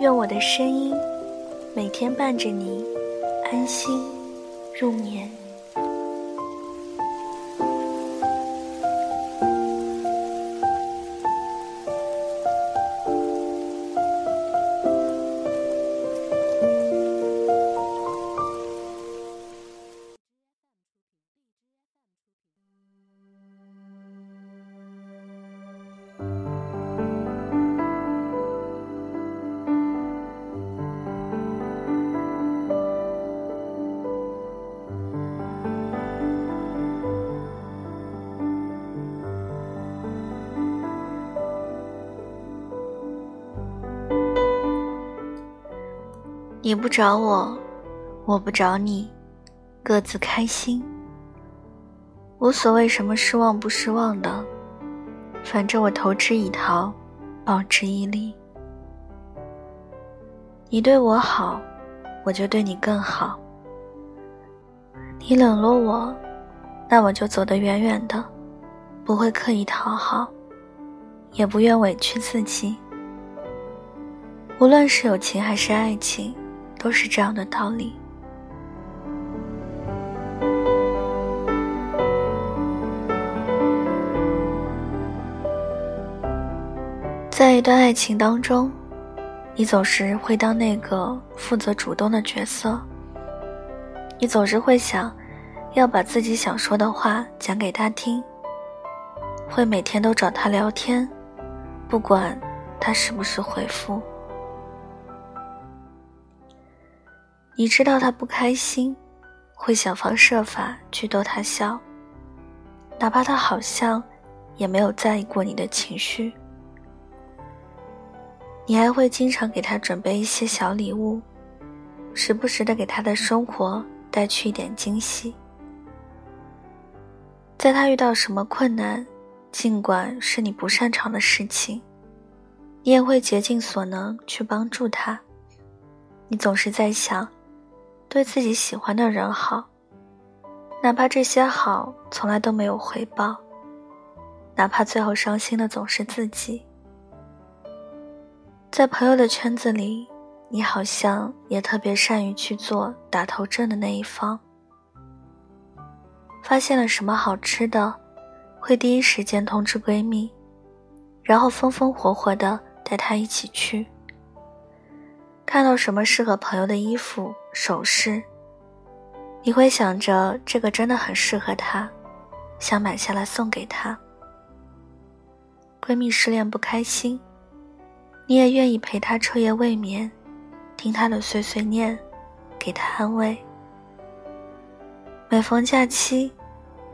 愿我的声音每天伴着你安心入眠。你不找我，我不找你，各自开心，无所谓什么失望不失望的，反正我投之以桃，报之以李。你对我好，我就对你更好。你冷落我，那我就走得远远的，不会刻意讨好，也不愿委屈自己。无论是友情还是爱情。都是这样的道理。在一段爱情当中，你总是会当那个负责主动的角色。你总是会想，要把自己想说的话讲给他听，会每天都找他聊天，不管他是不是回复。你知道他不开心，会想方设法去逗他笑，哪怕他好像也没有在意过你的情绪。你还会经常给他准备一些小礼物，时不时的给他的生活带去一点惊喜。在他遇到什么困难，尽管是你不擅长的事情，你也会竭尽所能去帮助他。你总是在想。对自己喜欢的人好，哪怕这些好从来都没有回报，哪怕最后伤心的总是自己。在朋友的圈子里，你好像也特别善于去做打头阵的那一方。发现了什么好吃的，会第一时间通知闺蜜，然后风风火火的带她一起去。看到什么适合朋友的衣服、首饰，你会想着这个真的很适合她，想买下来送给她。闺蜜失恋不开心，你也愿意陪她彻夜未眠，听她的碎碎念，给她安慰。每逢假期，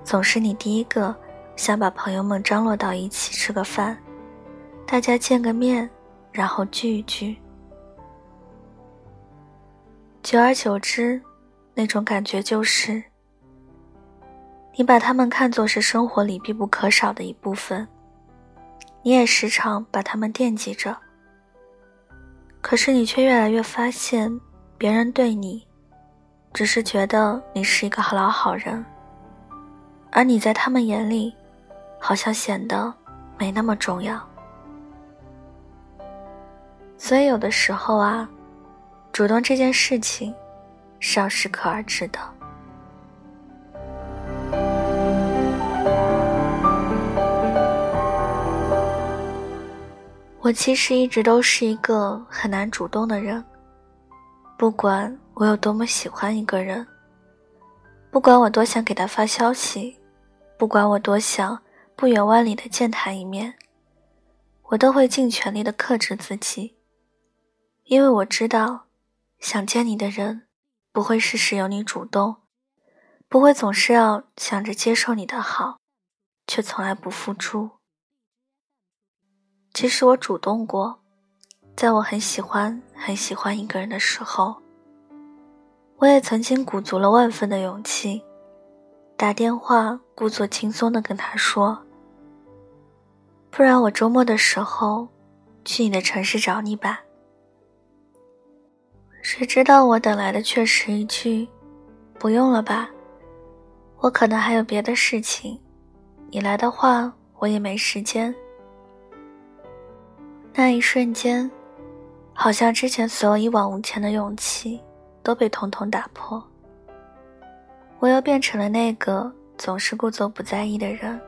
总是你第一个想把朋友们张罗到一起吃个饭，大家见个面，然后聚一聚。久而久之，那种感觉就是，你把他们看作是生活里必不可少的一部分，你也时常把他们惦记着。可是你却越来越发现，别人对你，只是觉得你是一个老好人，而你在他们眼里，好像显得没那么重要。所以有的时候啊。主动这件事情，是要适可而止的。我其实一直都是一个很难主动的人，不管我有多么喜欢一个人，不管我多想给他发消息，不管我多想不远万里的见他一面，我都会尽全力的克制自己，因为我知道。想见你的人，不会事事由你主动，不会总是要想着接受你的好，却从来不付出。其实我主动过，在我很喜欢很喜欢一个人的时候，我也曾经鼓足了万分的勇气，打电话故作轻松的跟他说：“不然我周末的时候去你的城市找你吧。”谁知道我等来的却是一句：“不用了吧，我可能还有别的事情，你来的话我也没时间。”那一瞬间。好像之前所有一往无前的勇气都被统统打破，我又变成了那个总是故作不在意的人。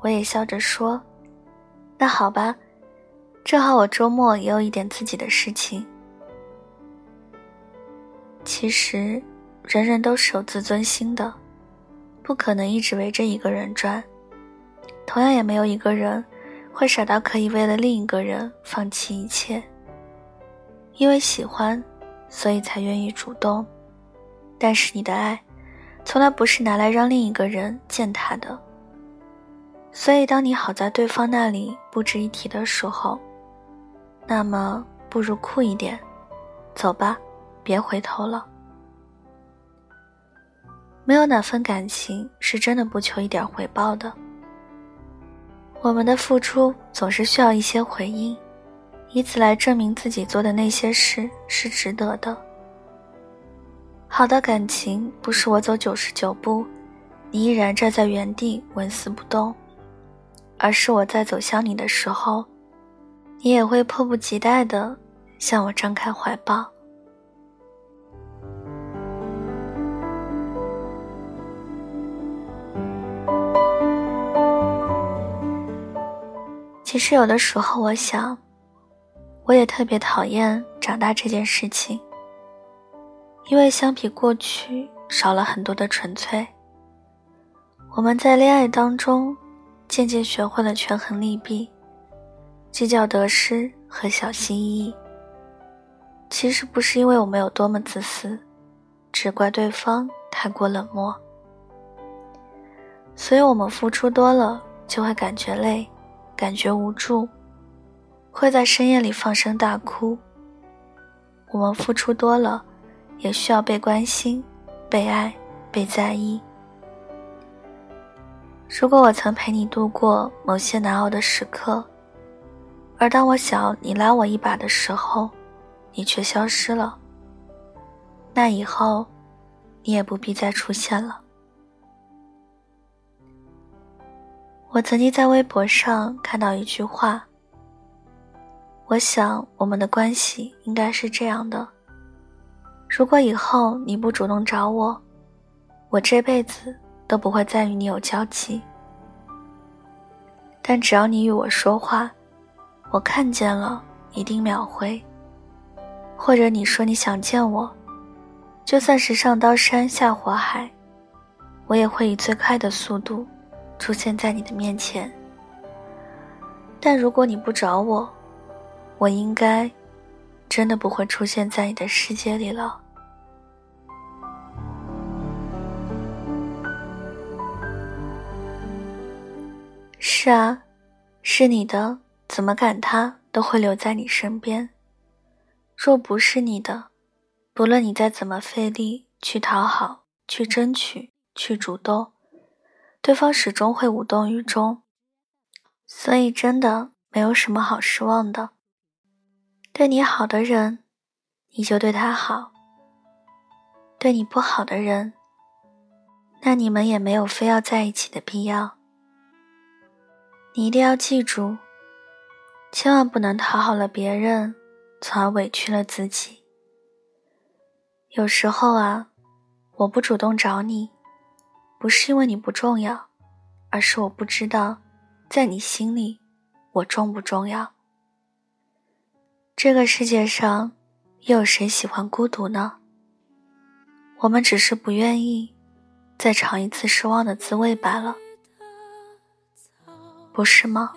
我也笑着说：“那好吧，正好我周末也有一点自己的事情。”其实，人人都是有自尊心的，不可能一直围着一个人转，同样也没有一个人。会傻到可以为了另一个人放弃一切，因为喜欢，所以才愿意主动。但是你的爱，从来不是拿来让另一个人践踏的。所以当你好在对方那里不值一提的时候，那么不如酷一点，走吧，别回头了。没有哪份感情是真的不求一点回报的。我们的付出总是需要一些回应，以此来证明自己做的那些事是值得的。好的感情不是我走九十九步，你依然站在原地纹丝不动，而是我在走向你的时候，你也会迫不及待地向我张开怀抱。其实有的时候，我想，我也特别讨厌长大这件事情，因为相比过去，少了很多的纯粹。我们在恋爱当中，渐渐学会了权衡利弊，计较得失和小心翼翼。其实不是因为我们有多么自私，只怪对方太过冷漠，所以我们付出多了，就会感觉累。感觉无助，会在深夜里放声大哭。我们付出多了，也需要被关心、被爱、被在意。如果我曾陪你度过某些难熬的时刻，而当我想你拉我一把的时候，你却消失了，那以后，你也不必再出现了。我曾经在微博上看到一句话。我想我们的关系应该是这样的：如果以后你不主动找我，我这辈子都不会再与你有交集。但只要你与我说话，我看见了一定秒回。或者你说你想见我，就算是上刀山下火海，我也会以最快的速度。出现在你的面前，但如果你不找我，我应该真的不会出现在你的世界里了。是啊，是你的，怎么赶他都会留在你身边。若不是你的，不论你再怎么费力去讨好、去争取、去主动。对方始终会无动于衷，所以真的没有什么好失望的。对你好的人，你就对他好；对你不好的人，那你们也没有非要在一起的必要。你一定要记住，千万不能讨好了别人，从而委屈了自己。有时候啊，我不主动找你。不是因为你不重要，而是我不知道，在你心里，我重不重要。这个世界上，又有谁喜欢孤独呢？我们只是不愿意再尝一次失望的滋味罢了，不是吗？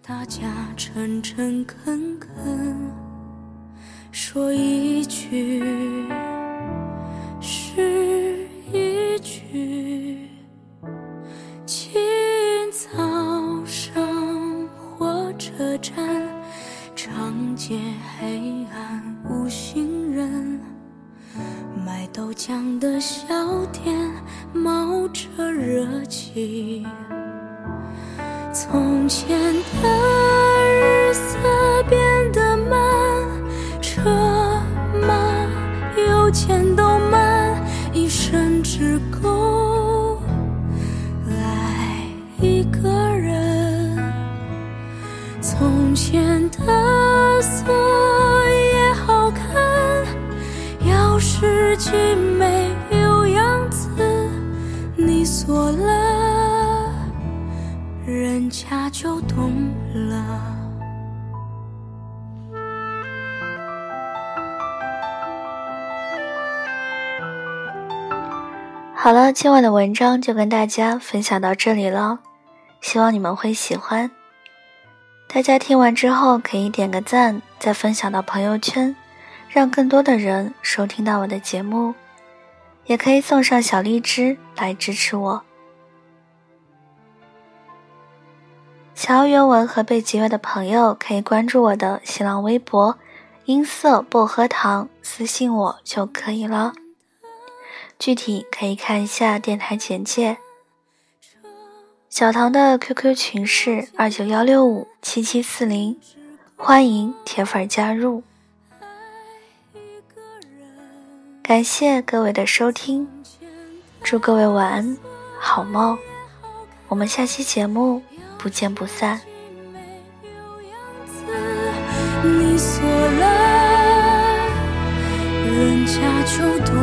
大家诚诚恳恳说一句。从前家就懂了。好了，今晚的文章就跟大家分享到这里了，希望你们会喜欢。大家听完之后可以点个赞，再分享到朋友圈，让更多的人收听到我的节目。也可以送上小荔枝来支持我。想要原文和被节约的朋友，可以关注我的新浪微博“音色薄荷糖”，私信我就可以了。具体可以看一下电台简介。小唐的 QQ 群是二九幺六五七七四零，欢迎铁粉加入。感谢各位的收听，祝各位晚安，好梦。我们下期节目不见不散。你锁了，人家就懂